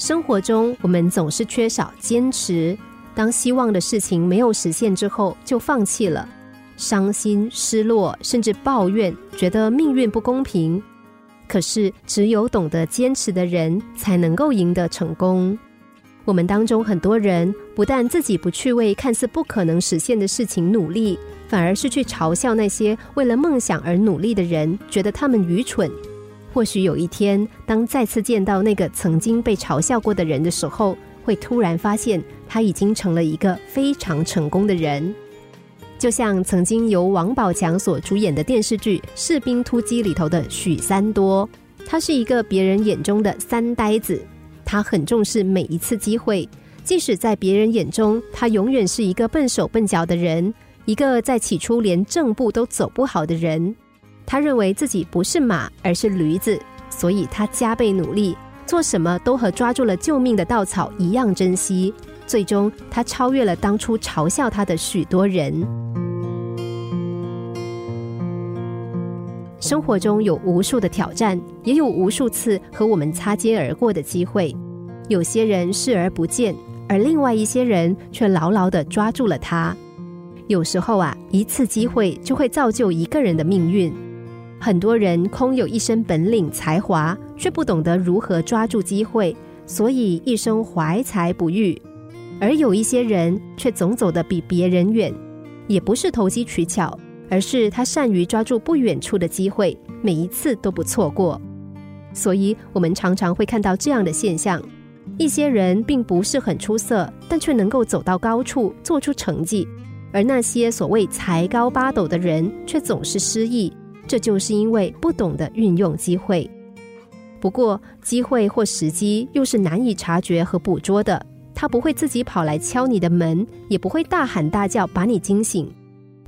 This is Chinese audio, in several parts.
生活中，我们总是缺少坚持。当希望的事情没有实现之后，就放弃了，伤心、失落，甚至抱怨，觉得命运不公平。可是，只有懂得坚持的人，才能够赢得成功。我们当中很多人，不但自己不去为看似不可能实现的事情努力，反而是去嘲笑那些为了梦想而努力的人，觉得他们愚蠢。或许有一天，当再次见到那个曾经被嘲笑过的人的时候，会突然发现他已经成了一个非常成功的人。就像曾经由王宝强所主演的电视剧《士兵突击》里头的许三多，他是一个别人眼中的三呆子，他很重视每一次机会，即使在别人眼中，他永远是一个笨手笨脚的人，一个在起初连正步都走不好的人。他认为自己不是马，而是驴子，所以他加倍努力，做什么都和抓住了救命的稻草一样珍惜。最终，他超越了当初嘲笑他的许多人。生活中有无数的挑战，也有无数次和我们擦肩而过的机会。有些人视而不见，而另外一些人却牢牢的抓住了它。有时候啊，一次机会就会造就一个人的命运。很多人空有一身本领才华，却不懂得如何抓住机会，所以一生怀才不遇；而有一些人却总走得比别人远，也不是投机取巧，而是他善于抓住不远处的机会，每一次都不错过。所以，我们常常会看到这样的现象：一些人并不是很出色，但却能够走到高处，做出成绩；而那些所谓才高八斗的人，却总是失意。这就是因为不懂得运用机会。不过，机会或时机又是难以察觉和捕捉的。它不会自己跑来敲你的门，也不会大喊大叫把你惊醒。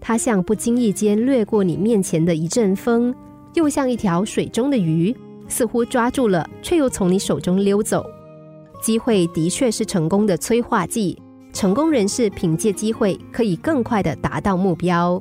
它像不经意间掠过你面前的一阵风，又像一条水中的鱼，似乎抓住了，却又从你手中溜走。机会的确是成功的催化剂。成功人士凭借机会，可以更快的达到目标。